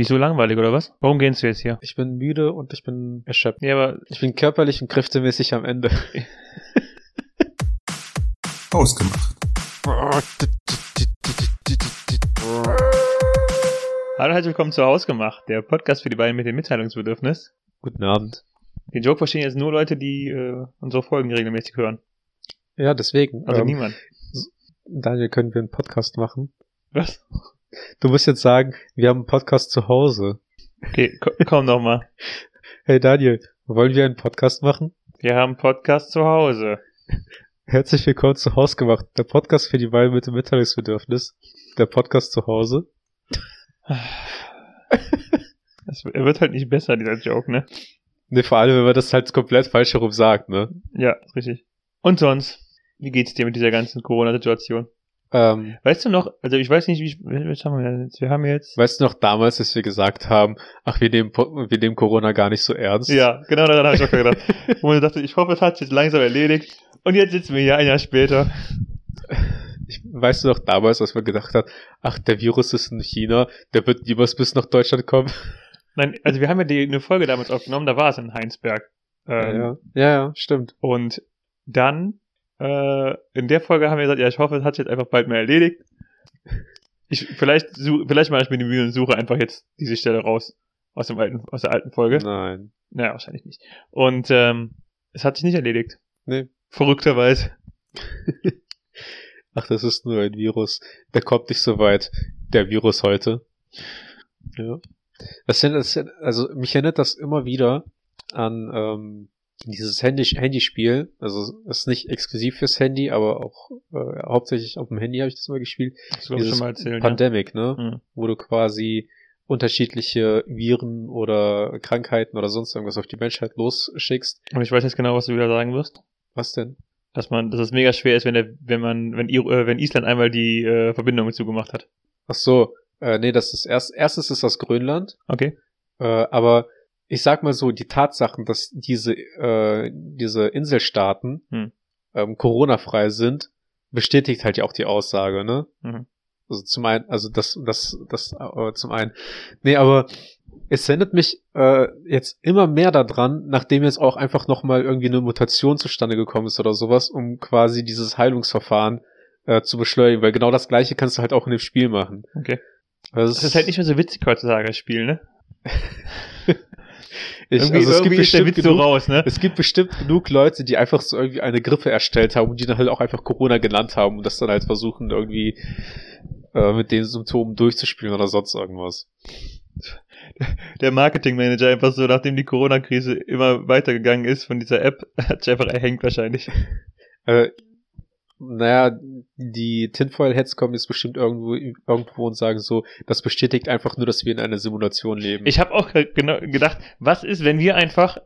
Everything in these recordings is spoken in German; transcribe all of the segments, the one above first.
Wieso langweilig oder was? Warum gehst du jetzt hier? Ich bin müde und ich bin erschöpft. Ja, aber Ich bin körperlich und kräftemäßig am Ende. Ausgemacht. hallo, herzlich willkommen zu Hausgemacht, der Podcast für die beiden mit dem Mitteilungsbedürfnis. Guten Abend. Den Joke verstehen jetzt nur Leute, die äh, unsere Folgen regelmäßig hören. Ja, deswegen. Also ähm, niemand. Daniel, können wir einen Podcast machen? Was? Du musst jetzt sagen, wir haben einen Podcast zu Hause. Okay, ko komm doch mal. Hey Daniel, wollen wir einen Podcast machen? Wir haben einen Podcast zu Hause. Herzlich willkommen zu Hausgemacht, der Podcast für die beiden mit dem Mitteilungsbedürfnis. Der Podcast zu Hause. Er wird halt nicht besser, dieser Joke, ne? Ne, vor allem, wenn man das halt komplett falsch herum sagt, ne? Ja, richtig. Und sonst? Wie geht's dir mit dieser ganzen Corona-Situation? Ähm, Weißt du noch, also ich weiß nicht, wie, was haben wir jetzt? Wir haben jetzt... weißt du noch damals, dass wir gesagt haben, ach, wir nehmen, wir nehmen Corona gar nicht so ernst? Ja, genau daran habe ich auch gedacht. Wo ich dachte, ich hoffe, es hat sich jetzt langsam erledigt. Und jetzt sitzen wir hier ein Jahr später. Ich, weißt du noch damals, als wir gedacht haben, ach, der Virus ist in China, der wird niemals bis nach Deutschland kommen? Nein, also wir haben ja die, eine Folge damals aufgenommen, da war es in Heinsberg. Ähm, ja, ja, ja, stimmt. Und dann, äh, in der Folge haben wir gesagt, ja, ich hoffe, es hat sich jetzt einfach bald mehr erledigt. Ich, vielleicht, vielleicht mache ich mir die Mühe und suche einfach jetzt diese Stelle raus. Aus dem alten, aus der alten Folge. Nein. Naja, wahrscheinlich nicht. Und, ähm, es hat sich nicht erledigt. Nee. Verrückterweise. Ach, das ist nur ein Virus. Der kommt nicht so weit. Der Virus heute. Ja. Das sind, das sind, also mich erinnert das immer wieder an ähm, dieses Handy Handyspiel. Also es ist nicht exklusiv fürs Handy, aber auch äh, hauptsächlich auf dem Handy habe ich das mal gespielt. Das glaube ich Dieses schon mal erzählen. Pandemic, ne? Ja. Mhm. Wo du quasi unterschiedliche Viren oder Krankheiten oder sonst irgendwas auf die Menschheit losschickst. Und ich weiß jetzt genau, was du wieder sagen wirst. Was denn? Dass man, dass es mega schwer ist, wenn der, wenn man, wenn, äh, wenn Island einmal die äh, Verbindung zugemacht hat. Ach so, äh, nee, das ist erst, erstes ist das Grönland. Okay. Äh, aber ich sag mal so, die Tatsachen, dass diese, äh, diese Inselstaaten Hm. ähm, Corona-frei sind, bestätigt halt ja auch die Aussage, ne? Mhm. Also zum einen, also das, das, das äh, zum einen. Nee, aber es sendet mich äh, jetzt immer mehr daran, nachdem jetzt auch einfach nochmal irgendwie eine Mutation zustande gekommen ist oder sowas, um quasi dieses Heilungsverfahren äh, zu beschleunigen, weil genau das gleiche kannst du halt auch in dem Spiel machen. Okay. Also Das ist halt nicht mehr so witzig heutzutage, das Spiel, ne? ich, irgendwie also es gibt bestimmt Witz so genug, raus, ne? Es gibt bestimmt genug Leute, die einfach so irgendwie eine Grippe erstellt haben und die dann halt auch einfach Corona genannt haben und das dann halt versuchen, irgendwie äh, mit den Symptomen durchzuspielen oder sonst irgendwas. Der Marketingmanager einfach so, nachdem die Corona-Krise immer weitergegangen ist von dieser App, hat sich einfach erhängt wahrscheinlich. Äh, naja, die Tinfoil-Heads kommen jetzt bestimmt irgendwo, irgendwo und sagen so, das bestätigt einfach nur, dass wir in einer Simulation leben. Ich habe auch genau gedacht, was ist, wenn wir einfach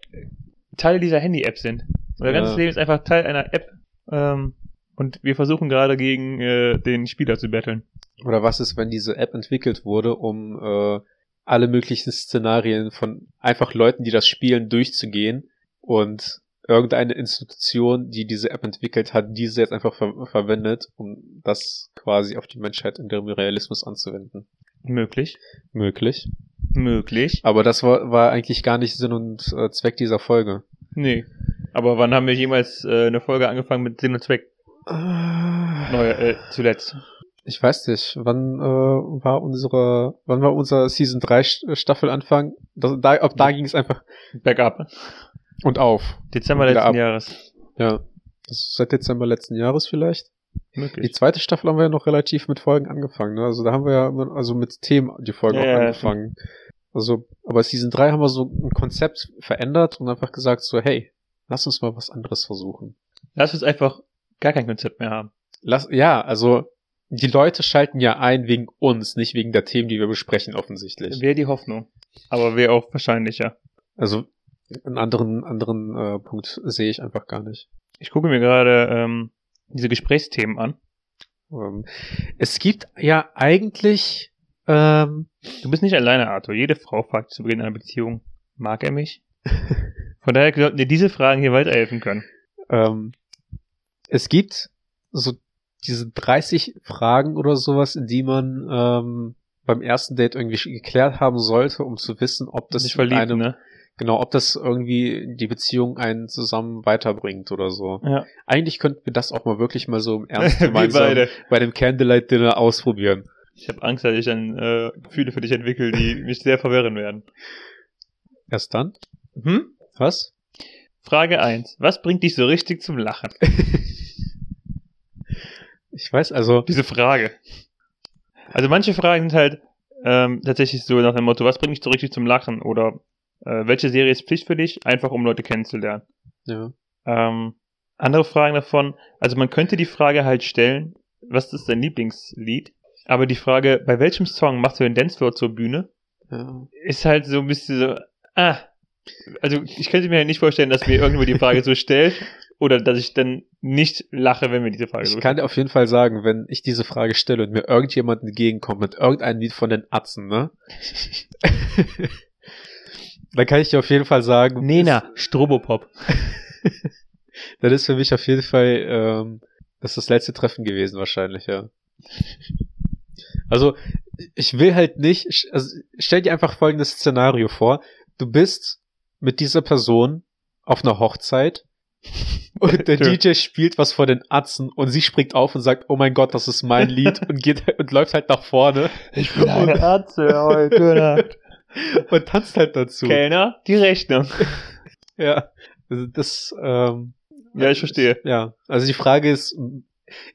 Teil dieser Handy-App sind? Unser Ja. ganzes Leben ist einfach Teil einer App ähm, und wir versuchen gerade gegen äh, den Spieler zu battlen. Oder was ist, wenn diese App entwickelt wurde, um äh, alle möglichen Szenarien von einfach Leuten, die das spielen, durchzugehen und irgendeine Institution, die diese App entwickelt hat, diese jetzt einfach ver verwendet, um das quasi auf die Menschheit in ihrem Realismus anzuwenden. Möglich. Möglich. Möglich. Aber das war, war eigentlich gar nicht Sinn und äh, Zweck dieser Folge. Nee. Aber wann haben wir jemals äh, eine Folge angefangen mit Sinn und Zweck? Neu, äh, zuletzt. Ich weiß nicht, wann äh, war unsere, wann war unser Season 3 St- Staffelanfang? Das, da, ab da ging es einfach Backup. Und auf. Dezember letzten ab. Jahres. Ja. Seit Dezember letzten Jahres vielleicht. Die Möglich. zweite Staffel haben wir ja noch relativ mit Folgen angefangen, ne? Also da haben wir ja immer- also mit Themen die Folgen Ja, auch ja, angefangen. Also, aber Season 3 haben wir so ein Konzept verändert und einfach gesagt so, hey, lass uns mal was anderes versuchen. Lass uns einfach gar kein Konzept mehr haben. Lass, ja, also die Leute schalten ja ein wegen uns, nicht wegen der Themen, die wir besprechen, offensichtlich. Wäre die Hoffnung. Aber wäre auch wahrscheinlicher. Also einen anderen, anderen äh, Punkt sehe ich einfach gar nicht. Ich gucke mir gerade ähm, diese Gesprächsthemen an. Ähm, es gibt ja eigentlich, ähm, Du bist nicht alleine, Arthur. Jede Frau fragt zu Beginn einer Beziehung, mag er mich? Von daher sollten dir diese Fragen hier weiterhelfen können. ähm, es gibt so diese 30 Fragen oder sowas, die man ähm, beim ersten Date irgendwie geklärt haben sollte, um zu wissen, ob das Nicht verliebt, einem, ne? Genau, ob das irgendwie die Beziehung einen zusammen weiterbringt oder so. Ja. Eigentlich könnten wir das auch mal wirklich mal so im Ernst gemeinsam bei dem Candlelight Dinner ausprobieren. Ich habe Angst, dass ich dann äh, Gefühle für dich entwickle, die mich sehr verwirren werden. Erst dann? Hm? Was? Frage 1. Was bringt dich so richtig zum Lachen? Ich weiß, also, Diese Frage. Also manche Fragen sind halt ähm, tatsächlich so nach dem Motto, was bringt dich so richtig zum Lachen? Oder äh, welche Serie ist Pflicht für dich? Einfach um Leute kennenzulernen. ja. Ähm, andere Fragen davon, also man könnte die Frage halt stellen, was ist dein Lieblingslied? Aber die Frage, bei welchem Song machst du den Dancefloor zur Bühne, ja. ist halt so ein bisschen so, ah, also ich könnte mir halt nicht vorstellen, dass mir irgendwo die Frage so stellt oder dass ich dann nicht lache, wenn mir diese Frage so Ich kann dir auf jeden Fall sagen, wenn ich diese Frage stelle und mir irgendjemand entgegenkommt mit irgendeinem Lied von den Atzen, ne? dann kann ich dir auf jeden Fall sagen, Nena, Strobopop. dann ist für mich auf jeden Fall ähm, das ist das letzte Treffen gewesen wahrscheinlich, ja. Also ich will halt nicht, also stell dir einfach folgendes Szenario vor. Du bist mit dieser Person auf einer Hochzeit und der. DJ spielt was vor den Atzen und sie springt auf und sagt, oh mein Gott, das ist mein Lied und geht und läuft halt nach vorne Ich bin eine Atze heute Nacht. Und tanzt halt dazu. Kellner, die Rechnung. Ja. Also das, ähm, Ja, ich verstehe. Ja. Also die Frage ist,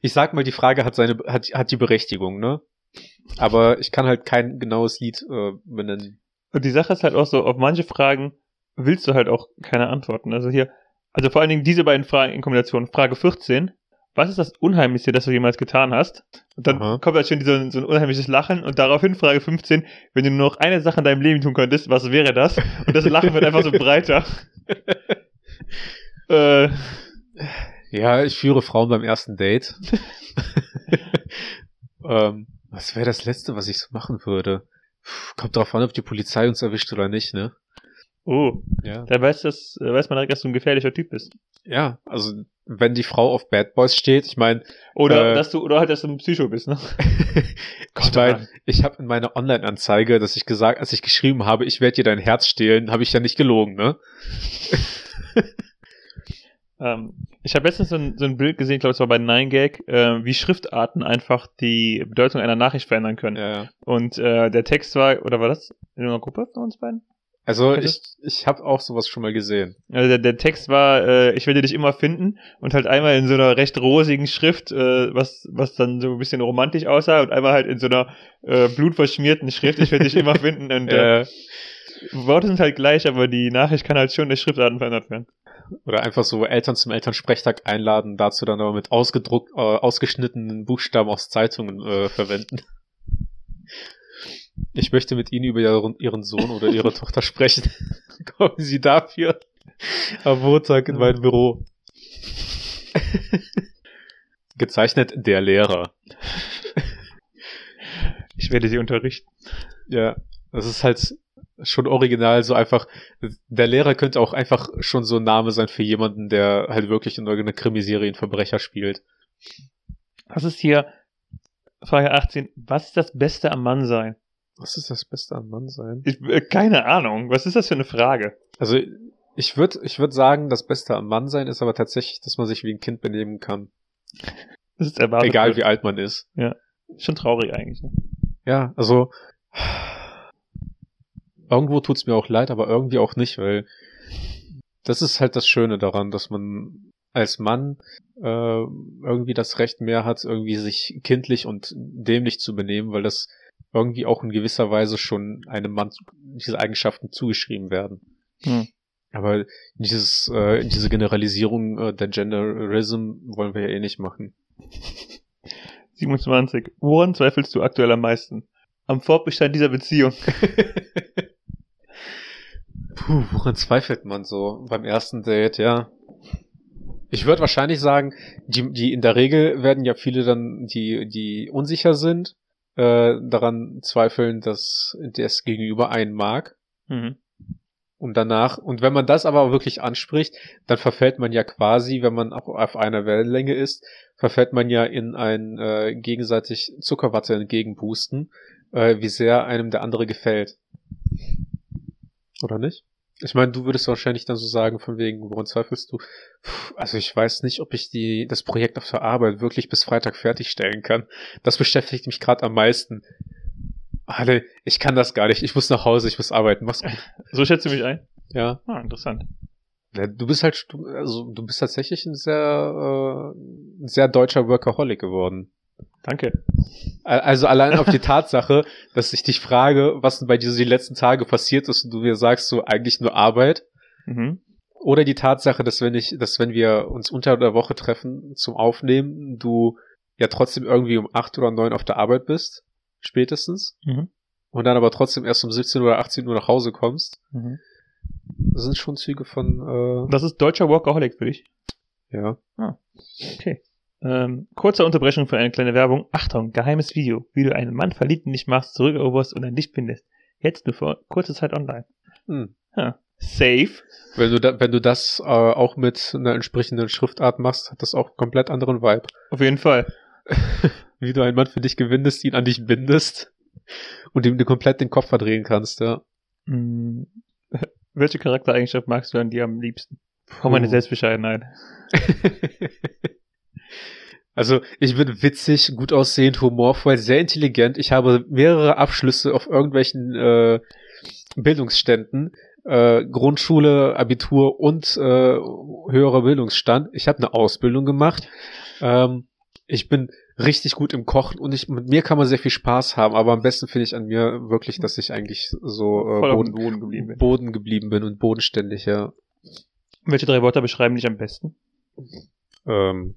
ich sag mal, die Frage hat seine, hat, hat die Berechtigung, ne? Aber ich kann halt kein genaues Lied äh, benennen. Und die Sache ist halt auch so, auf manche Fragen willst du halt auch keine Antworten. Also hier, also vor allen Dingen diese beiden Fragen in Kombination. Frage 14. Was ist das Unheimlichste, das du jemals getan hast? Und dann Aha. kommt halt schon so, so ein unheimliches Lachen und daraufhin Frage 15. Wenn du nur noch eine Sache in deinem Leben tun könntest, was wäre das? Und das Lachen wird einfach so breiter. äh, Ja, ich führe Frauen beim ersten Date. ähm, was wäre das Letzte, was ich so machen würde? Puh, kommt drauf an, ob die Polizei uns erwischt oder nicht, ne? Oh, Ja. da weiß, das, weiß man direkt, dass du ein gefährlicher Typ bist. Ja, also wenn die Frau auf Bad Boys steht, ich meine, Oder Äh, dass du, oder halt, dass du ein Psycho bist, ne? ich meine, ich habe in meiner Online-Anzeige, dass ich gesagt, als ich geschrieben habe, ich werde dir dein Herz stehlen, habe ich ja nicht gelogen, ne? Ähm, ich habe letztens so ein, so ein Bild gesehen, ich glaube, es war bei 9gag, äh, wie Schriftarten einfach die Bedeutung einer Nachricht verändern können. Ja. Und äh, der Text war, oder war das in einer Gruppe von uns beiden? Also ich, ich habe auch sowas schon mal gesehen. Also der, der Text war, äh, ich werde dich immer finden und halt einmal in so einer recht rosigen Schrift, äh, was, was dann so ein bisschen romantisch aussah und einmal halt in so einer äh, blutverschmierten Schrift, ich werde dich immer finden. Und äh, Äh, Worte sind halt gleich, aber die Nachricht kann halt schon durch Schriftarten verändert werden. oder einfach so Eltern zum Elternsprechtag einladen, dazu dann aber mit ausgedruckt, äh, ausgeschnittenen Buchstaben aus Zeitungen äh, verwenden. Ich möchte mit Ihnen über ihren, Sohn oder Ihre Tochter sprechen. Kommen Sie dafür am Montag in mein Büro. Gezeichnet der Lehrer. Ich werde sie unterrichten. Ja, das ist halt schon original, so einfach. Der Lehrer könnte auch einfach schon so ein Name sein für jemanden, der halt wirklich in irgendeiner Krimiserie einen Verbrecher spielt. Was ist hier, Frage 18, was ist das Beste am Mannsein? Was ist das Beste am Mann sein? Ich, äh, keine Ahnung. Was ist das für eine Frage? Also, ich würde ich würd sagen, das Beste am Mann sein ist aber tatsächlich, dass man sich wie ein Kind benehmen kann. Das ist erwartet. Egal wie alt man ist. Schon traurig eigentlich. Ne? Ja, also irgendwo tut's mir auch leid, aber irgendwie auch nicht, weil das ist halt das Schöne daran, dass man als Mann äh, irgendwie das Recht mehr hat, irgendwie sich kindlich und dämlich zu benehmen, weil das irgendwie auch in gewisser Weise schon einem Mann diese Eigenschaften zugeschrieben werden. Hm. Aber dieses, äh, diese Generalisierung äh, der Genderism wollen wir ja eh nicht machen. 27. Woran zweifelst du aktuell am meisten? Am Fortbestand dieser Beziehung. Puh, woran zweifelt man so beim ersten Date, ja? Ich würde wahrscheinlich sagen, die, die in der Regel werden ja viele dann, die, die unsicher sind, äh, daran zweifeln, dass das Gegenüber einen mag. Mhm. Und danach, und wenn man das aber wirklich anspricht, dann verfällt man ja quasi, wenn man auch auf einer Wellenlänge ist, verfällt man ja in ein äh, gegenseitig Zuckerwatte entgegenpusten, äh, wie sehr einem der andere gefällt. Oder nicht? Ich meine, du würdest wahrscheinlich dann so sagen, von wegen, woran zweifelst du? Puh, also ich weiß nicht, ob ich die, das Projekt auf der Arbeit wirklich bis Freitag fertigstellen kann. Das beschäftigt mich gerade am meisten. Alle, ich kann das gar nicht. Ich muss nach Hause, ich muss arbeiten. Mach's gut. So schätzt du mich ein? Ja. Ah, interessant. Ja, Du bist halt, also du bist tatsächlich ein sehr, äh, ein sehr deutscher Workaholic geworden. Danke. Al- Also allein auf die Tatsache, dass ich dich frage, was denn bei dir so die letzten Tage passiert ist und du mir sagst so eigentlich nur Arbeit. Mhm. Oder die Tatsache, dass wenn ich, dass wenn wir uns unter der Woche treffen zum Aufnehmen, du ja trotzdem irgendwie um acht oder neun auf der Arbeit bist, spätestens, Mhm. und dann aber trotzdem erst um 17 oder 18 Uhr nach Hause kommst. Mhm. Das sind schon Züge von, Das ist deutscher Workaholic für dich. äh, ja. Okay. Ähm, kurze Unterbrechung für eine kleine Werbung. Achtung, geheimes Video. Wie du einen Mann verliebt nicht machst, zurückeroberst und ein Licht findest. Jetzt nur für kurze Zeit online. Hm. Ha. Safe. Wenn du da, wenn du das äh, auch mit einer entsprechenden Schriftart machst, hat das auch einen komplett anderen Vibe. Auf jeden Fall. Wie du einen Mann für dich gewinnest, ihn an dich bindest und ihm komplett den Kopf verdrehen kannst, ja. Hm. Welche Charaktereigenschaft magst du an dir am liebsten? Hau meine. Selbstbescheidenheit. Also, ich bin witzig, gut aussehend, humorvoll, sehr intelligent. Ich habe mehrere Abschlüsse auf irgendwelchen äh, Bildungsständen. Äh, Grundschule, Abitur und äh, höherer Bildungsstand. Ich habe eine Ausbildung gemacht. Ähm, ich bin richtig gut im Kochen und ich, mit mir kann man sehr viel Spaß haben, aber am besten finde ich an mir wirklich, dass ich eigentlich so äh, Boden, Boden geblieben bin. Boden geblieben bin und bodenständig, ja. Welche drei Wörter beschreiben dich am besten? Ähm,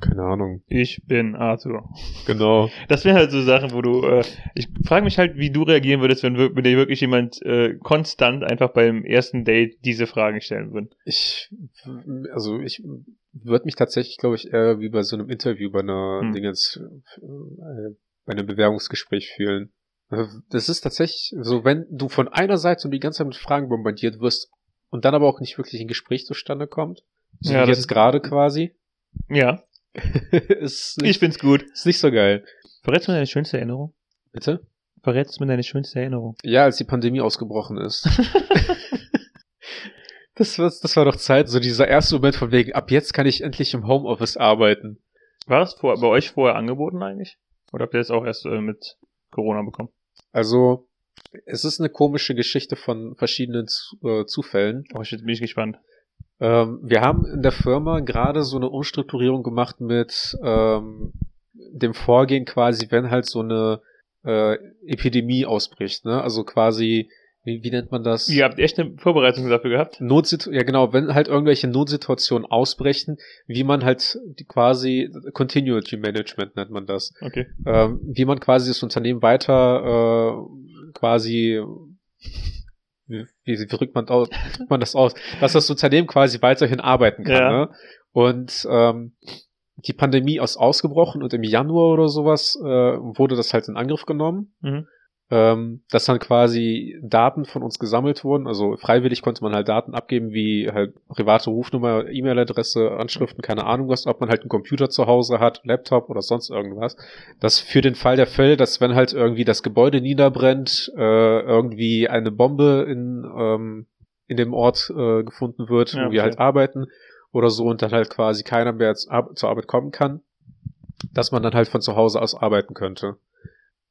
keine Ahnung. Ich bin Arthur. Genau. Das wären halt so Sachen, wo du, äh, ich frage mich halt, wie du reagieren würdest, wenn, wenn dir wirklich jemand äh, konstant einfach beim ersten Date diese Fragen stellen würde. Ich, also ich würde mich tatsächlich, glaube ich, eher wie bei so einem Interview bei einer Hm. Dingens, äh, bei einem Bewerbungsgespräch fühlen. Das ist tatsächlich so, wenn du von einer Seite und die ganze Zeit mit Fragen bombardiert wirst und dann aber auch nicht wirklich ein Gespräch zustande kommt, so Ja, wie jetzt gerade quasi, Ja, ist, ich nicht, find's gut. ist nicht so geil. Verrätst du mir deine schönste Erinnerung? Bitte? Verrätst du mir deine schönste Erinnerung? Ja, als die Pandemie ausgebrochen ist. das, war, das war doch Zeit, so dieser erste Moment von wegen, ab jetzt kann ich endlich im Homeoffice arbeiten. War das vor, bei euch vorher angeboten eigentlich? Oder habt ihr das auch erst äh, mit Corona bekommen? Also, es ist eine komische Geschichte von verschiedenen äh, Zufällen. Oh, shit, bin ich gespannt. Ähm, wir haben in der Firma gerade so eine Umstrukturierung gemacht mit ähm, dem Vorgehen quasi, wenn halt so eine äh, Epidemie ausbricht, ne? Also quasi, wie, wie nennt man das? Ihr habt echt eine Vorbereitung dafür gehabt? Notsitu ja genau, wenn halt irgendwelche Notsituationen ausbrechen, wie man halt die quasi Continuity Management nennt man das. Okay. ähm, wie man quasi das Unternehmen weiter äh, quasi wie, wie, wie drückt man, aus, drückt man das aus, dass das Unternehmen quasi weiterhin arbeiten kann. Ja. Ne? Und ähm, die Pandemie ist ausgebrochen und im Januar oder sowas äh, wurde das halt in Angriff genommen. Mhm. Ähm, dass dann quasi Daten von uns gesammelt wurden. Also freiwillig konnte man halt Daten abgeben, wie halt private Rufnummer, E-Mail-Adresse, Anschriften, keine Ahnung was, ob man halt einen Computer zu Hause hat, Laptop oder sonst irgendwas. Das für den Fall der Fälle, dass wenn halt irgendwie das Gebäude niederbrennt, äh, irgendwie eine Bombe in, ähm, in dem Ort äh, gefunden wird, Ja, wo wir halt okay. arbeiten oder so und dann halt quasi keiner mehr zur Arbeit kommen kann, dass man dann halt von zu Hause aus arbeiten könnte.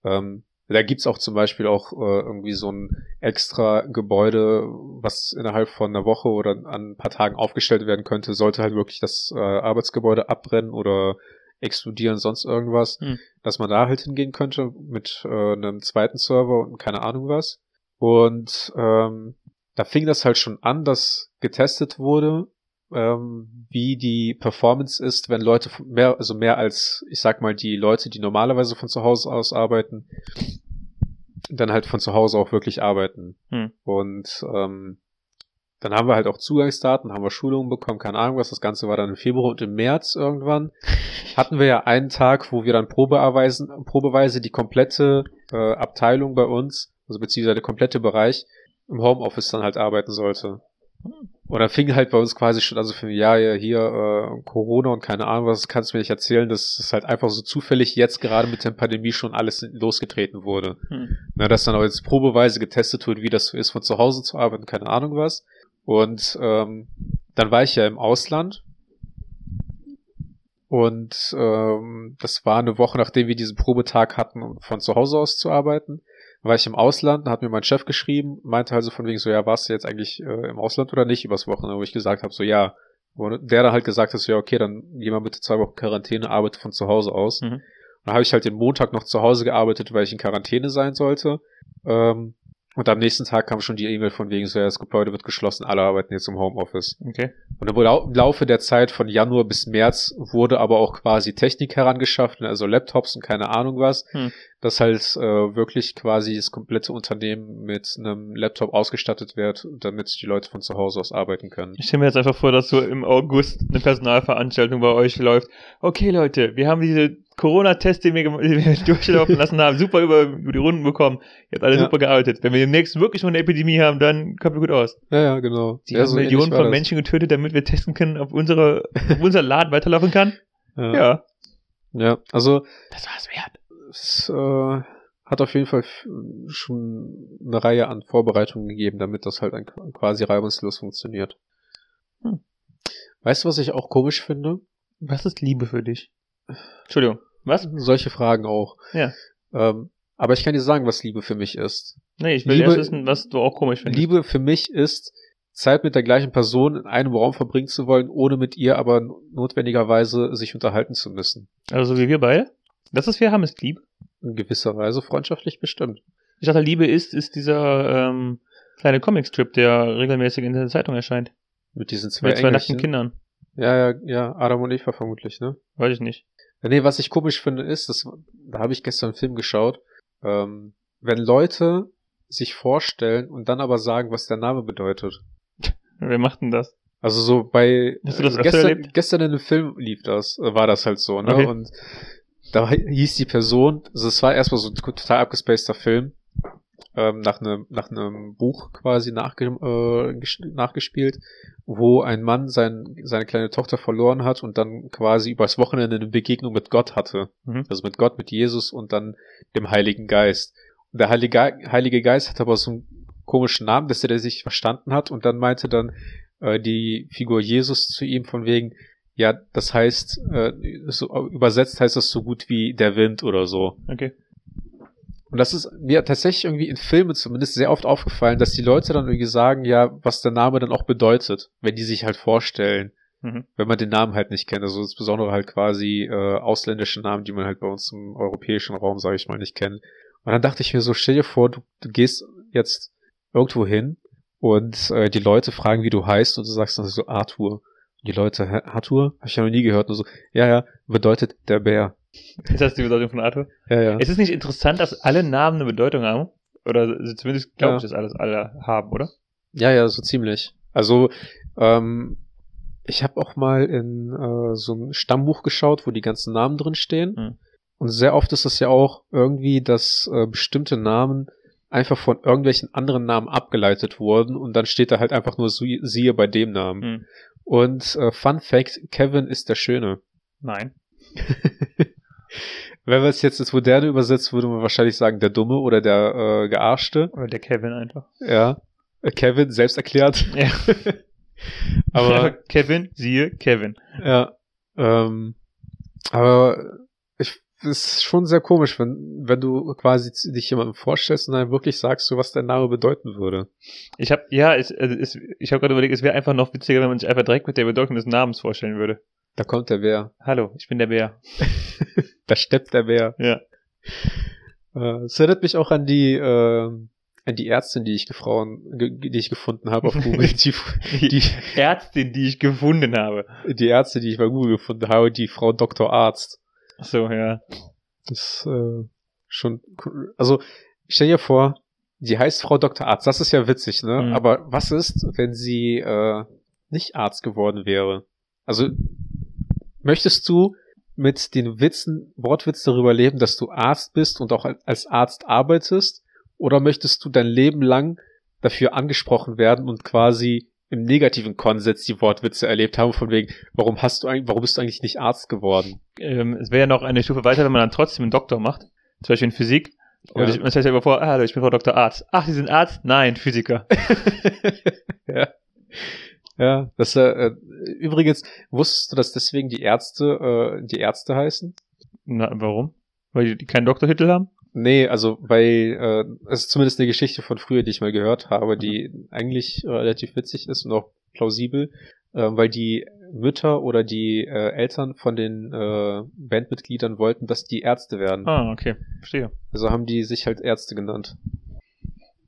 Ähm, da gibt's auch zum Beispiel auch äh, irgendwie so ein extra Gebäude, was innerhalb von einer Woche oder an ein paar Tagen aufgestellt werden könnte, sollte halt wirklich das äh, Arbeitsgebäude abbrennen oder explodieren, sonst irgendwas, Hm. dass man da halt hingehen könnte mit äh, einem zweiten Server und keine Ahnung was. Und ähm, da fing das halt schon an, dass getestet wurde, wie die Performance ist, wenn Leute mehr, also mehr als, ich sag mal, die Leute, die normalerweise von zu Hause aus arbeiten, dann halt von zu Hause auch wirklich arbeiten. Hm. Und ähm, dann haben wir halt auch Zugangsdaten, haben wir Schulungen bekommen, keine Ahnung was. Das Ganze war dann im Februar und im März irgendwann. Hatten wir ja einen Tag, wo wir dann probeweisen, probeweise die komplette äh, Abteilung bei uns, also beziehungsweise der komplette Bereich, im Homeoffice dann halt arbeiten sollte. Und dann fing halt bei uns quasi schon, also für ja, ja, hier äh, Corona und keine Ahnung, was kannst du mir nicht erzählen, dass es halt einfach so zufällig jetzt gerade mit der Pandemie schon alles losgetreten wurde. Hm. Na, dass dann auch jetzt probeweise getestet wird, wie das so ist, von zu Hause zu arbeiten, keine Ahnung was. Und ähm, dann war ich ja im Ausland. Und ähm, das war eine Woche, nachdem wir diesen Probetag hatten, von zu Hause aus zu arbeiten. War ich im Ausland, hat mir mein Chef geschrieben, meinte also von wegen so, ja, warst du jetzt eigentlich äh, im Ausland oder nicht übers Wochenende, wo ich gesagt habe, so ja. Und der dann halt gesagt hat, so, ja, okay, dann geh mal bitte zwei Wochen Quarantäne, arbeite von zu Hause aus. Mhm. Dann habe ich halt den Montag noch zu Hause gearbeitet, weil ich in Quarantäne sein sollte. Ähm, und am nächsten Tag kam schon die E-Mail von wegen so, ja, das Gebäude wird geschlossen, alle arbeiten jetzt im Homeoffice. Okay. Und im Lau- im Laufe der Zeit von Januar bis März wurde aber auch quasi Technik herangeschafft, also Laptops und keine Ahnung was, Hm. dass halt äh, wirklich quasi das komplette Unternehmen mit einem Laptop ausgestattet wird, damit die Leute von zu Hause aus arbeiten können. Ich stelle mir jetzt einfach vor, dass so im August eine Personalveranstaltung bei euch läuft. Okay, Leute, wir haben diese Corona-Tests, die wir, die wir durchlaufen lassen haben, super über, über die Runden bekommen. Ihr habt alle Ja. super gearbeitet. Wenn wir demnächst wirklich mal eine Epidemie haben, dann kommen wir gut aus. Ja, ja, genau. Sie ja, haben so Millionen war von das. Menschen getötet, damit wir testen können, ob unsere, ob unser Laden weiterlaufen kann. Ja. Ja. ja, also Das war's wert. es äh, hat auf jeden Fall schon eine Reihe an Vorbereitungen gegeben, damit das halt ein, quasi reibungslos funktioniert. Hm. Weißt du, was ich auch komisch finde? Was ist Liebe für dich? Entschuldigung. Was? Solche Fragen auch. Ja. Ähm, aber ich kann dir sagen, was Liebe für mich ist. Nee, ich will Liebe- erst wissen, was du auch komisch findest. Liebe für mich ist, Zeit mit der gleichen Person in einem Raum verbringen zu wollen, ohne mit ihr aber notwendigerweise sich unterhalten zu müssen. Also so wie wir beide? Das, was wir haben, ist Liebe. In gewisser Weise freundschaftlich bestimmt. Ich dachte, Liebe ist, ist dieser ähm, kleine Comicstrip, der regelmäßig in der Zeitung erscheint. Mit diesen zwei, Mit zwei nackten. Kindern. Ja, ja, ja, Adam und Eva vermutlich, ne? Weiß ich nicht. Nee, was ich komisch finde, ist, das, da habe ich gestern einen Film geschaut, ähm, wenn Leute sich vorstellen und dann aber sagen, was der Name bedeutet. Wer macht denn das? Also so bei Hast du das öfter gestern, erlebt? gestern in einem Film lief das, äh, war das halt so, ne? Okay. Und da hieß die Person, also es war erstmal so ein total abgespaceter Film, ähm, nach einem nach einem Buch quasi nachge äh, nachgespielt, wo ein Mann sein, seine kleine Tochter verloren hat und dann quasi übers Wochenende eine Begegnung mit Gott hatte. Mhm. Also mit Gott, mit Jesus und dann dem Heiligen Geist. Und der Heilige, Ge- Heilige Geist hat aber so einen komischen Namen, dass er der sich verstanden hat und dann meinte dann äh, die Figur Jesus zu ihm von wegen, ja, das heißt, äh, so, übersetzt heißt das so gut wie der Wind oder so. Okay. Und das ist mir tatsächlich irgendwie in Filmen zumindest sehr oft aufgefallen, dass die Leute dann irgendwie sagen, ja, was der Name dann auch bedeutet, wenn die sich halt vorstellen, Mhm. wenn man den Namen halt nicht kennt. Also insbesondere halt quasi äh, ausländische Namen, die man halt bei uns im europäischen Raum, sage ich mal, nicht kennt. Und dann dachte ich mir so, stell dir vor, du, du gehst jetzt irgendwo hin und äh, die Leute fragen, wie du heißt und du sagst dann so Arthur. Und die Leute, Arthur? Hab ich ja noch nie gehört. Nur so, ja, ja, bedeutet der Bär. Ist das die Bedeutung von Arthur? Ja, ja. Es ist nicht interessant, dass alle Namen eine Bedeutung haben? Oder zumindest glaube Ja. ich, dass alles alle haben, oder? Ja, ja, so ziemlich. Also, ähm, ich habe auch mal in äh, so ein Stammbuch geschaut, wo die ganzen Namen drin stehen. Hm. Und sehr oft ist es ja auch irgendwie, dass äh, bestimmte Namen einfach von irgendwelchen anderen Namen abgeleitet wurden und dann steht da halt einfach nur sie- siehe bei dem Namen. Hm. Und äh, Fun Fact, Kevin ist der Schöne. Nein. Wenn man es jetzt ins Moderne übersetzt, würde man wahrscheinlich sagen, der Dumme oder der äh, Gearschte. Oder der Kevin einfach. Ja. Äh, Kevin, selbst erklärt. Ja. Aber Kevin, siehe Kevin. Ja. Ähm, aber ich es ist schon sehr komisch, wenn, wenn du quasi dich jemandem vorstellst und dann wirklich sagst, so was dein Name bedeuten würde. Ich habe ja, es, also es, ich habe gerade überlegt, es wäre einfach noch witziger, wenn man sich einfach direkt mit der Bedeutung des Namens vorstellen würde. Da kommt der Bär. Hallo, ich bin der Bär. Da steppt der Bär. Ja. Äh, Es erinnert mich auch an die, äh, an die Ärztin, die ich gefrauen, ge, die ich gefunden habe auf Google. die, die, Ärztin, die ich gefunden habe. die Ärzte, die ich bei Google gefunden habe, die Frau Dr. Arzt. Ach so, ja. Das äh, schon cool. Also stell dir vor, die heißt Frau Dr. Arzt. Das ist ja witzig, ne? Mhm. Aber was ist, wenn sie äh, nicht Arzt geworden wäre? Also möchtest du mit den Witzen, Wortwitz darüber leben, dass du Arzt bist und auch als- Arzt arbeitest? Oder möchtest du dein Leben lang dafür angesprochen werden und quasi im negativen Konsens die Wortwitze erlebt haben, von wegen, warum hast du eigentlich, warum bist du eigentlich nicht Arzt geworden? Ähm, es wäre ja noch eine Stufe weiter, wenn man dann trotzdem einen Doktor macht. Zum Beispiel in Physik. Und Ja. ich, man stellt sich aber vor, ah, ich bin Frau Dr. Arzt. Ach, Sie sind Arzt? Nein, Physiker. ja. Ja, das äh, übrigens, wusstest du, dass deswegen die Ärzte äh, die Ärzte heißen? Na, warum? Weil die, keinen Doktortitel haben? Nee, also weil äh, es ist zumindest eine Geschichte von früher, die ich mal gehört habe, die eigentlich relativ witzig ist und auch plausibel, äh, weil die Mütter oder die äh, Eltern von den äh, Bandmitgliedern wollten, dass die Ärzte werden. Ah, okay, verstehe. Also haben die sich halt Ärzte genannt.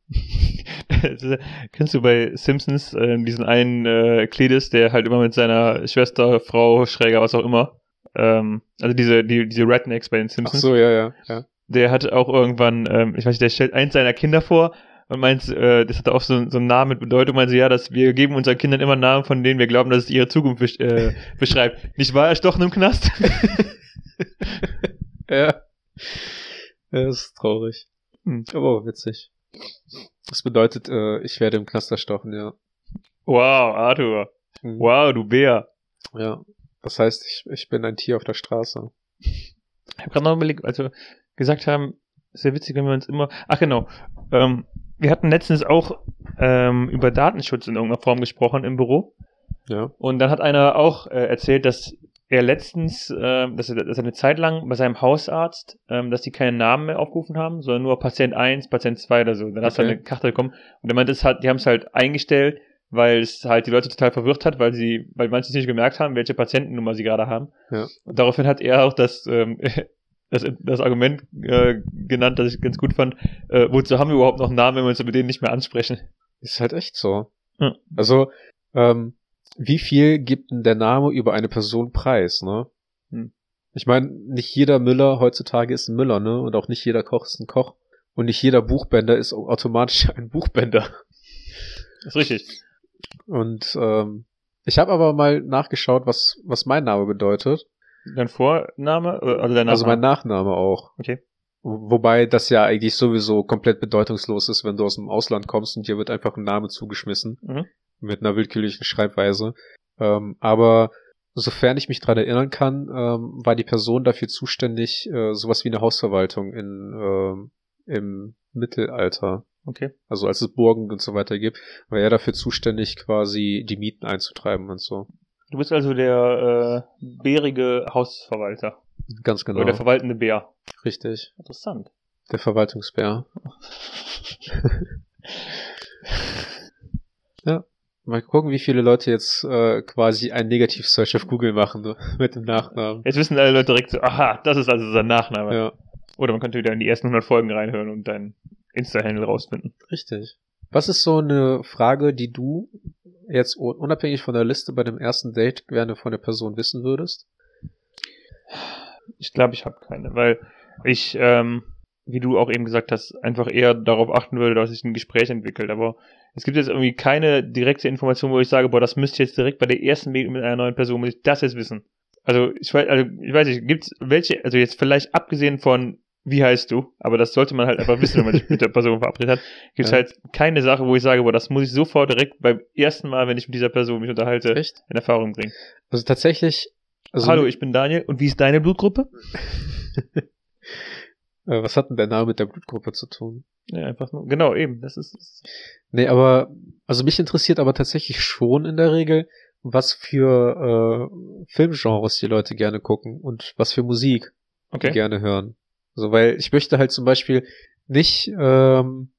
Kennst du bei Simpsons äh, diesen einen äh, Cledis, der halt immer mit seiner Schwester, Frau, Schräger, was auch immer, ähm, also diese, die, diese Rednecks bei den Ach Simpsons, so, ja, ja, ja. der hat auch irgendwann, ähm, ich weiß nicht, der stellt eins seiner Kinder vor und meint, äh, das hat auch so, so einen Namen mit Bedeutung, meint so, ja, dass wir geben unseren Kindern immer Namen, von denen wir glauben, dass es ihre Zukunft besch äh, beschreibt. Nicht wahr, er stochen im Knast? Ja. Ja, das ist traurig. Hm. Aber auch witzig. Das bedeutet, äh, ich werde im Knast erstochen, ja. wow, Arthur. Mhm. Wow, du Bär. Ja. Das heißt, ich, ich bin ein Tier auf der Straße. Ich habe gerade noch überlegt, als wir gesagt haben, ja witzig, wenn wir uns immer. Ach genau. Ähm, wir hatten letztens auch ähm, über Datenschutz in irgendeiner Form gesprochen im Büro. Ja. Und dann hat einer auch äh, erzählt, dass er letztens, ähm, dass, er, dass er eine Zeit lang bei seinem Hausarzt, ähm, dass die keine Namen mehr aufgerufen haben, sondern nur Patient 1, Patient 2 oder so. Dann hast du Okay. eine Karte bekommen. Und er meinte, es hat, die haben es halt eingestellt, weil es halt die Leute total verwirrt hat, weil sie, weil manche nicht gemerkt haben, welche Patientennummer sie gerade haben. Ja. Und daraufhin hat er auch das, ähm, das, das Argument äh, genannt, das ich ganz gut fand. Äh, wozu haben wir überhaupt noch einen Namen, wenn wir uns mit denen nicht mehr ansprechen? Ist halt echt so. Ja. Also, ähm, wie viel gibt denn der Name über eine Person preis, ne? Hm. Ich meine, nicht jeder Müller heutzutage ist ein Müller, ne? Und auch nicht jeder Koch ist ein Koch. Und nicht jeder Buchbänder ist automatisch ein Buchbänder. Das ist richtig. Und ähm, ich habe aber mal nachgeschaut, was, was mein Name bedeutet. Dein Vorname, äh, also dein? Also mein Nachname auch. Okay. Wo- Wobei das ja eigentlich sowieso komplett bedeutungslos ist, wenn du aus dem Ausland kommst und dir wird einfach ein Name zugeschmissen. Mhm. Mit einer willkürlichen Schreibweise. Ähm, aber sofern ich mich dran erinnern kann, ähm, war die Person dafür zuständig, äh, sowas wie eine Hausverwaltung in, ähm, im Mittelalter. Okay. Also als es Burgen und so weiter gibt, war er dafür zuständig, quasi die Mieten einzutreiben und so. Du bist also der äh, bärige Hausverwalter. Ganz genau. Oder der verwaltende Bär. Richtig. Interessant. Der Verwaltungsbär. Mal gucken, wie viele Leute jetzt äh, quasi ein Negativ-Search auf Google machen mit dem Nachnamen. Jetzt wissen alle Leute direkt so, aha, das ist also sein Nachname. Ja, Oder man könnte wieder in die ersten 100 Folgen reinhören und deinen Insta-Handle rausfinden. richtig. Was ist so eine Frage, die du jetzt un- unabhängig von der Liste bei dem ersten Date gerne von der Person wissen würdest? Ich glaube, ich habe keine, weil ich, ähm, wie du auch eben gesagt hast, einfach eher darauf achten würde, dass sich ein Gespräch entwickelt. Aber es gibt jetzt irgendwie keine direkte Information, wo ich sage, boah, das müsste ich jetzt direkt bei der ersten Begegnung mit einer neuen Person, muss ich das jetzt wissen. Also ich weiß, also ich weiß nicht, gibt's welche, also jetzt vielleicht abgesehen von wie heißt du, aber das sollte man halt einfach wissen, wenn man sich mit der Person verabredet hat, gibt's Ja. halt keine Sache, wo ich sage, boah, das muss ich sofort direkt beim ersten Mal, wenn ich mit dieser Person mich unterhalte, Echt? in Erfahrung bringen. Also tatsächlich. Also, Hallo, ich bin Daniel und wie ist deine Blutgruppe? Äh, was hat denn der Name mit der Blutgruppe zu tun? Ja, einfach nur. Genau, eben. Das ist. ist Nee, aber, also mich interessiert aber tatsächlich schon in der Regel, was für äh, Filmgenres die Leute gerne gucken und was für Musik die okay. gerne hören. Also, weil ich möchte halt zum Beispiel nicht ähm,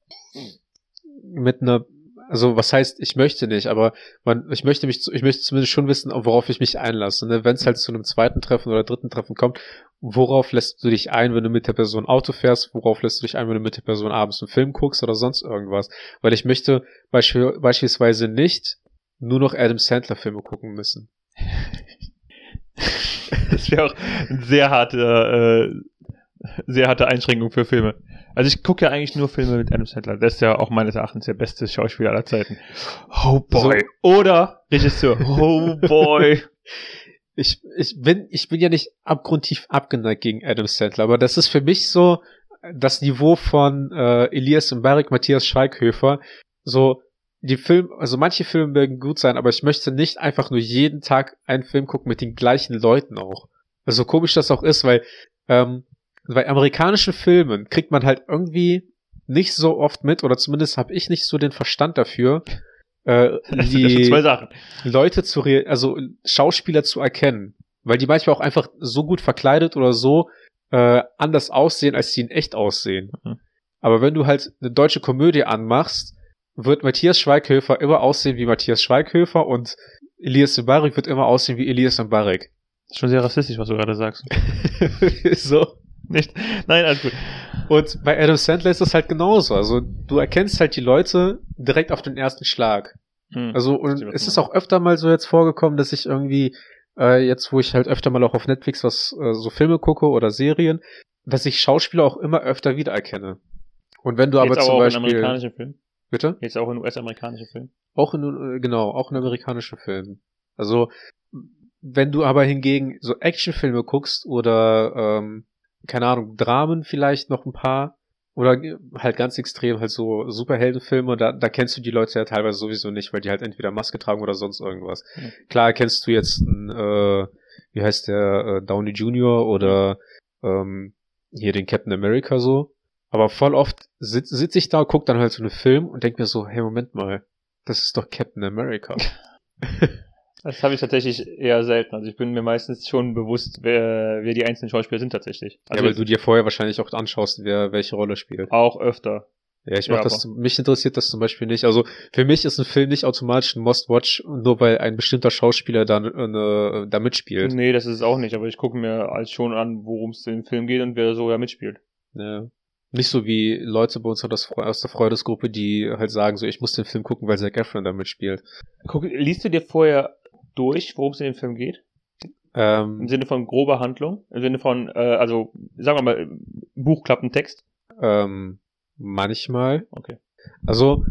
mit einer, also was heißt, ich möchte nicht, aber man, ich möchte mich, ich möchte zumindest schon wissen, worauf ich mich einlasse. Ne? Wenn es halt zu einem zweiten Treffen oder dritten Treffen kommt, worauf lässt du dich ein, wenn du mit der Person Auto fährst? Worauf lässt du dich ein, wenn du mit der Person abends einen Film guckst oder sonst irgendwas? Weil ich möchte beispiel, beispielsweise nicht nur noch Adam Sandler Filme gucken müssen. Das wäre auch eine sehr harte, äh, sehr harte Einschränkung für Filme. Also ich gucke ja eigentlich nur Filme mit Adam Sandler. Das ist ja auch meines Erachtens der beste Schauspieler aller Zeiten. Oh boy. Oder Regisseur. Oh boy. ich, ich bin, ich bin ja nicht abgrundtief abgeneigt gegen Adam Sandler, aber das ist für mich so das Niveau von äh, Elias Mbarek, Matthias Schweighöfer. So, die Filme, also manche Filme mögen gut sein, aber ich möchte nicht einfach nur jeden Tag einen Film gucken mit den gleichen Leuten auch. Also komisch das auch ist, weil ähm, bei amerikanischen Filmen kriegt man halt irgendwie nicht so oft mit, oder zumindest habe ich nicht so den Verstand dafür, äh, die Leute zu, also Schauspieler zu erkennen, weil die manchmal auch einfach so gut verkleidet oder so äh, anders aussehen, als sie in echt aussehen. Mhm. Aber wenn du halt eine deutsche Komödie anmachst, wird Matthias Schweighöfer immer aussehen wie Matthias Schweighöfer und Elias Mbarek wird immer aussehen wie Elias Mbarek. Schon sehr rassistisch, was du gerade sagst. so. Nicht? Nein, alles gut. Und bei Adam Sandler ist das halt genauso. Also du erkennst halt die Leute direkt auf den ersten Schlag. Hm, also und es ist auch öfter mal so jetzt vorgekommen, dass ich irgendwie äh, jetzt, wo ich halt öfter mal auch auf Netflix was äh, so Filme gucke oder Serien, dass ich Schauspieler auch immer öfter wiedererkenne. Und wenn du jetzt aber zum auch Beispiel Film. Bitte? Jetzt auch in US-amerikanischen Filmen. Auch in äh, genau, auch in amerikanischen Filmen. Also wenn du aber hingegen so Actionfilme guckst oder ähm, keine Ahnung, Dramen vielleicht noch ein paar. Oder halt ganz extrem halt so Superheldenfilme, da, da kennst du die Leute ja teilweise sowieso nicht, weil die halt entweder Maske tragen oder sonst irgendwas. Mhm. Klar kennst du jetzt äh, wie heißt der, äh, Downey Jr. oder ähm, hier den Captain America so. Aber voll oft sitze sitz ich da, guck dann halt so einen Film und denk mir so, hey, Moment mal, das ist doch Captain America. Das habe ich tatsächlich eher selten. Also ich bin mir meistens schon bewusst, wer, wer die einzelnen Schauspieler sind tatsächlich. Also ja, weil du dir vorher wahrscheinlich auch anschaust, wer welche Rolle spielt. Auch öfter. Ja, ich mach ja, das, mich interessiert das zum Beispiel nicht. Also für mich ist ein Film nicht automatisch ein Must-Watch, nur weil ein bestimmter Schauspieler da, äh, da mitspielt. Nee, das ist es auch nicht, aber ich gucke mir als schon an, worum es in dem Film geht und wer so ja mitspielt. Ja. Nicht so wie Leute bei uns aus der Freudesgruppe, die halt sagen, so ich muss den Film gucken, weil Zac Efron da mitspielt. Guck, liest du dir vorher durch, worum es in dem Film geht? Ähm, Im Sinne von grober Handlung? Im Sinne von, äh, also, sagen wir mal, Buchklappentext? Ähm, manchmal. Okay. Also,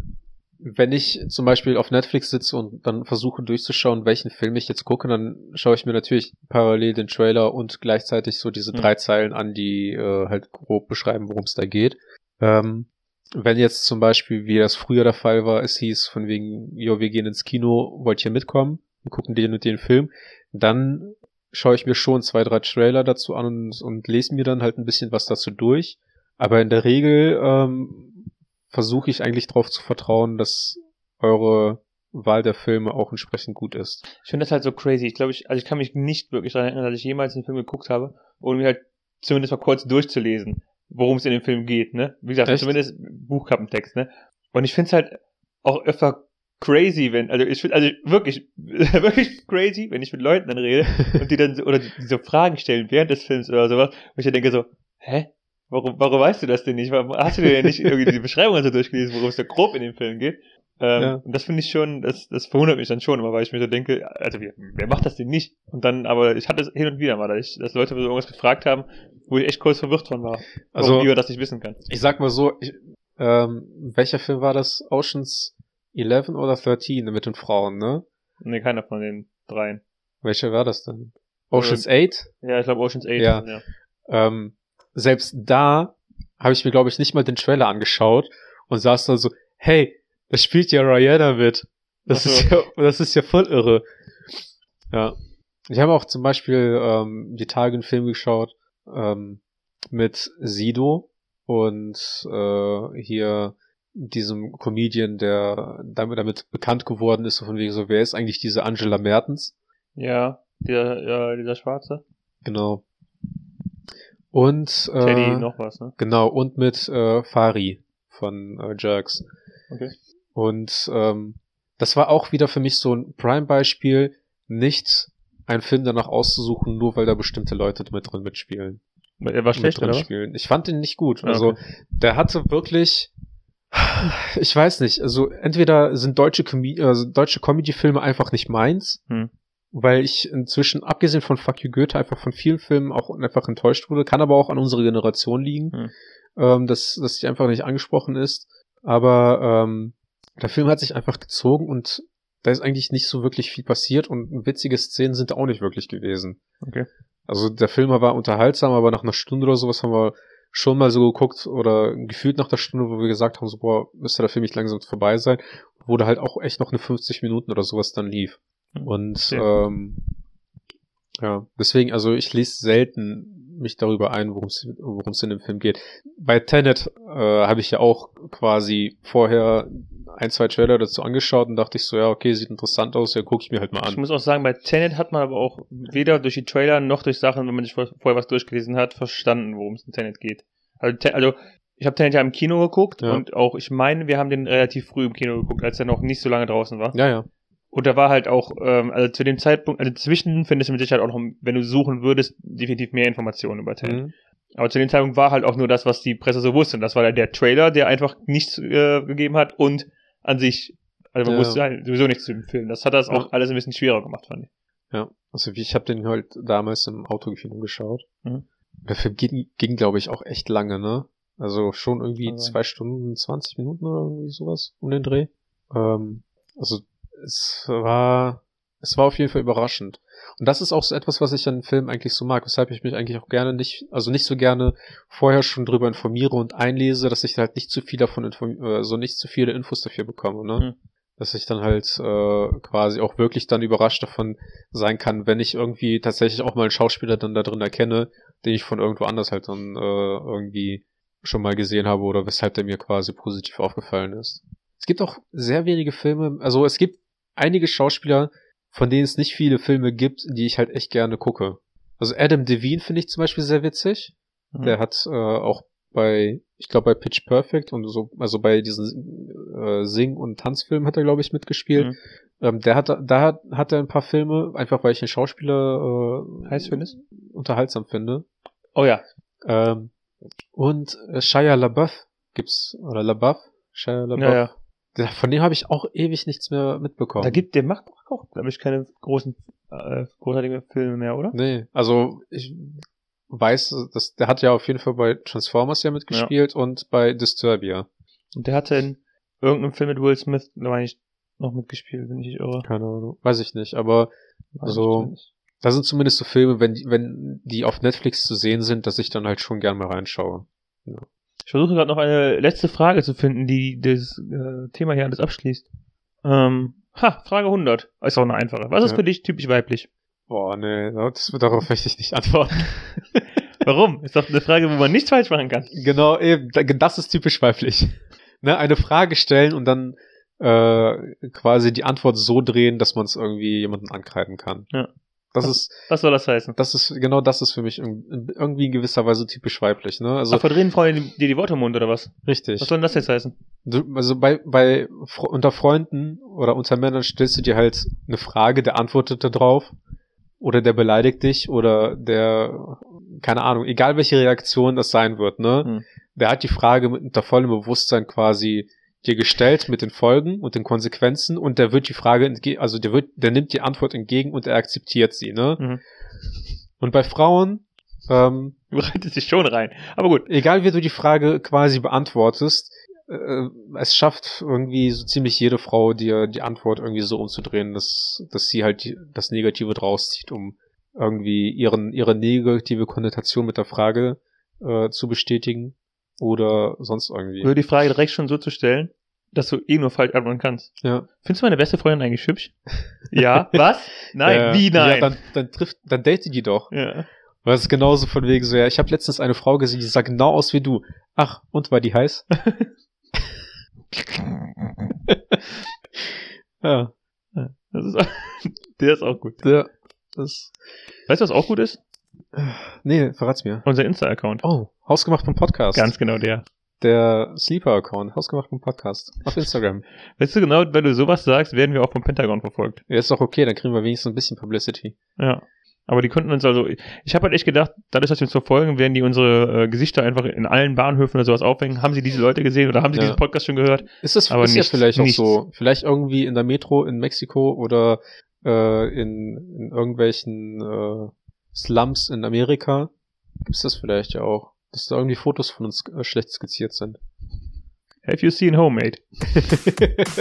wenn ich zum Beispiel auf Netflix sitze und dann versuche durchzuschauen, welchen Film ich jetzt gucke, dann schaue ich mir natürlich parallel den Trailer und gleichzeitig so diese hm. drei Zeilen an, die äh, halt grob beschreiben, worum es da geht. Ähm, wenn jetzt zum Beispiel, wie das früher der Fall war, es hieß von wegen, jo, wir gehen ins Kino, wollt ihr mitkommen? Und gucken den und den Film, dann schaue ich mir schon zwei, drei Trailer dazu an und, und lese mir dann halt ein bisschen was dazu durch. Aber in der Regel ähm, versuche ich eigentlich darauf zu vertrauen, dass eure Wahl der Filme auch entsprechend gut ist. Ich finde das halt so crazy. Ich glaube, ich, also ich kann mich nicht wirklich daran erinnern, dass ich jemals einen Film geguckt habe, ohne mir halt zumindest mal kurz durchzulesen, worum es in dem Film geht, ne? Wie gesagt, Echt? zumindest Buchkappentext, ne? Und ich finde es halt auch öfter crazy, wenn, also ich finde, also wirklich, wirklich crazy, wenn ich mit Leuten dann rede und die dann, so, oder die, die so Fragen stellen während des Films oder sowas, wo ich dann denke so, hä? Warum, warum weißt du das denn nicht? Warum hast du dir ja nicht irgendwie die Beschreibung so durchgelesen, worum es da grob in dem Film geht? Ähm, ja. Und das finde ich schon, das, das verwundert mich dann schon immer, weil ich mir so denke, also wer, wer macht das denn nicht? Und dann, aber ich hatte es hin und wieder mal, dass, ich, dass Leute so irgendwas gefragt haben, wo ich echt kurz verwirrt von war, also, warum das nicht wissen kann. Ich sag mal so, ich, ähm, welcher Film war das? Oceans 11 oder 13 mit den Frauen, ne? Ne, keiner von den dreien. Welcher war das denn? Oceans ähm, 8? Ja, ich glaube Oceans 8. Ja. ja. Ähm, selbst da habe ich mir, glaube ich, nicht mal den Trailer angeschaut und saß da so, hey, da spielt ja Rihanna mit. Das, so. ist ja, das ist ja voll irre. Ja. Ich habe auch zum Beispiel ähm, die Tage einen Film geschaut ähm, mit Sido und äh, hier diesem Comedian, der damit, damit bekannt geworden ist, so von wegen so, wer ist eigentlich diese Angela Mertens? Ja, der, ja, dieser Schwarze. Genau. Und äh, Teddy noch was, ne? Genau, und mit äh, Fari von äh, Jerks. Okay. Und ähm, das war auch wieder für mich so ein Prime-Beispiel, nicht einen Film danach auszusuchen, nur weil da bestimmte Leute mit drin mitspielen. Er war schlecht, oder? Spielen. Ich fand ihn nicht gut. Also, okay. der hatte wirklich ich weiß nicht. Also entweder sind deutsche, Com also deutsche Comedy-Filme einfach nicht meins, hm. weil ich inzwischen, abgesehen von Fuck You Goethe, einfach von vielen Filmen auch einfach enttäuscht wurde. Kann aber auch an unserer Generation liegen, hm. ähm, dass, dass die einfach nicht angesprochen ist. Aber ähm, der Film hat sich einfach gezogen und da ist eigentlich nicht so wirklich viel passiert und witzige Szenen sind auch nicht wirklich gewesen. Okay. Also der Film war unterhaltsam, aber nach einer Stunde oder sowas haben wir schon mal so geguckt oder gefühlt nach der Stunde, wo wir gesagt haben, so, boah, müsste der Film nicht langsam vorbei sein. wo da halt auch echt noch eine 50 Minuten oder sowas dann lief. Mhm. Und Sehr ähm, ja, deswegen, also ich lese selten mich darüber ein, worum es in dem Film geht. Bei Tenet äh, habe ich ja auch quasi vorher ein, zwei Trailer dazu angeschaut und dachte ich so, ja, okay, sieht interessant aus, ja, gucke ich mir halt mal Ich an. muss auch sagen, bei Tenet hat man aber auch weder durch die Trailer noch durch Sachen, wenn man sich vor- vorher was durchgelesen hat, verstanden, worum es in Tenet geht. Also, Te- also ich habe Tenet ja im Kino geguckt Ja. und auch, ich meine, wir haben den relativ früh im Kino geguckt, als er noch nicht so lange draußen war. Ja, ja. Und da war halt auch, ähm, also zu dem Zeitpunkt, also zwischen findest du mit Sicherheit auch noch, wenn du suchen würdest, definitiv mehr Informationen über Tenet. Mhm. Aber zu dem Zeitpunkt war halt auch nur das, was die Presse so wusste. Und das war der, der Trailer, der einfach nichts äh, gegeben hat und an sich, also man Ja. wusste halt sowieso nichts zu dem Film. Das hat das auch Ja. alles ein bisschen schwerer gemacht, fand ich. Ja, also wie ich habe den halt damals im Autokino geschaut. Mhm. Der Film ging, ging glaube ich, auch echt lange, ne? Also schon irgendwie sein. zwei Stunden, 20 Minuten oder irgendwie sowas um den Dreh. Ähm, also es war, es war auf jeden Fall überraschend. Und das ist auch so etwas, was ich an dem Film eigentlich so mag, weshalb ich mich eigentlich auch gerne nicht, also nicht so gerne vorher schon drüber informiere und einlese, dass ich halt nicht zu viel davon informiere, äh, so nicht zu viele Infos dafür bekomme, ne? Mhm. Dass ich dann halt äh, quasi auch wirklich dann überrascht davon sein kann, wenn ich irgendwie tatsächlich auch mal einen Schauspieler dann da drin erkenne, den ich von irgendwo anders halt dann äh, irgendwie schon mal gesehen habe oder weshalb der mir quasi positiv aufgefallen ist. Es gibt auch sehr wenige Filme, also es gibt einige Schauspieler, von denen es nicht viele Filme gibt, die ich halt echt gerne gucke. Also Adam Devine finde ich zum Beispiel sehr witzig. Mhm. Der hat äh, auch bei, ich glaube bei Pitch Perfect und so, also bei diesen äh, Sing- und Tanzfilmen hat er, glaube ich, mitgespielt. Mhm. Ähm, der hat, da hat, hat er ein paar Filme, einfach weil ich den Schauspieler äh, Heiß findest? unterhaltsam finde. Oh ja. Ähm, und äh, Shia LaBeouf gibt's, oder LaBeouf? Shia LaBeouf. Ja, ja. Von dem habe ich auch ewig nichts mehr mitbekommen. Da gibt, der macht doch auch, glaube ich, keine großen, äh, großartigen Filme mehr, oder? Nee, also ich weiß, dass der hat ja auf jeden Fall bei Transformers ja mitgespielt und bei Disturbia. Und der hatte in irgendeinem Film mit Will Smith, meine ich, noch mitgespielt, wenn ich nicht irre. Keine Ahnung, weiß ich nicht, aber Weiß Also- da sind zumindest so Filme, wenn die, wenn die auf Netflix zu sehen sind, dass ich dann halt schon gern mal reinschaue. Ich versuche gerade noch eine letzte Frage zu finden, die das äh, Thema hier alles abschließt. Ähm, ha, Frage 100. Ist auch eine einfache. Was ist Ja. für dich typisch weiblich? Boah, nee, das, darauf möchte ich nicht antworten. Warum? Ist doch eine Frage, wo man nichts falsch machen kann. genau, eben, da- das ist typisch weiblich. Ne, eine Frage stellen und dann äh, quasi die Antwort so drehen, dass man es irgendwie jemanden ankreiden kann. Ja. Das Was- ist, Was soll das heißen? das ist, genau das ist für mich irg- irgendwie in gewisser Weise typisch weiblich, ne? Also, Also, verdrehen Freunde dir die Worte im Mund oder was? richtig. Was soll denn das jetzt heißen? Du, also bei, bei unter Freunden oder unter Männern stellst du dir halt eine Frage, der antwortet da drauf oder der beleidigt dich oder der keine Ahnung, egal welche Reaktion das sein wird, ne? Hm. Der hat die Frage mit unter vollem Bewusstsein quasi dir gestellt mit den Folgen und den Konsequenzen und der wird die Frage entge also der wird der nimmt die Antwort entgegen und er akzeptiert sie, ne? Mhm. Und bei Frauen ähm, Du bereitest dich schon rein. Aber gut. egal wie du die Frage quasi beantwortest, äh, es schafft irgendwie so ziemlich jede Frau dir die Antwort irgendwie so umzudrehen, dass, dass sie halt die, das Negative draus zieht, um irgendwie ihren, ihre negative Konnotation mit der Frage äh, zu bestätigen oder sonst irgendwie. Oder die Frage direkt schon so zu stellen, dass du eh nur falsch antworten kannst. Ja. Findest du meine beste Freundin eigentlich hübsch? ja. Was? Nein. Äh, Wie nein? Ja, dann, dann trifft, dann date die doch. ja. Weil es genauso von wegen so, ja, ich habe letztens eine Frau gesehen, die sah genau aus wie du. Ach, und war die heiß? ja. Das ist, der ist auch gut. Ja. Das, Weißt du, was auch gut ist? Nee, verrat's mir. Unser Insta-Account. Oh, hausgemacht vom Podcast. Ganz genau der. Der Sleeper-Account, hausgemacht vom Podcast. Auf Instagram. Weißt du genau, wenn du sowas sagst, werden wir auch vom Pentagon verfolgt. Ja, ist doch okay, dann kriegen wir wenigstens ein bisschen Publicity. Ja. Aber die konnten uns also, ich habe halt echt gedacht, dadurch, dass wir uns verfolgen, werden die unsere äh, Gesichter einfach in allen Bahnhöfen oder sowas aufhängen. Haben sie diese Leute gesehen oder haben sie Ja. diesen Podcast schon gehört? Ist das Aber ist nichts, ja vielleicht nichts. auch so? Vielleicht irgendwie in der Metro in Mexiko oder äh, in, in irgendwelchen äh, Slums in Amerika. Gibt's das vielleicht ja auch? Dass da irgendwie Fotos von uns äh, schlecht skizziert sind. Have you seen Homemade?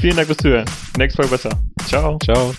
Vielen Dank fürs Zuhören. Next Folge besser. Ciao. Ciao.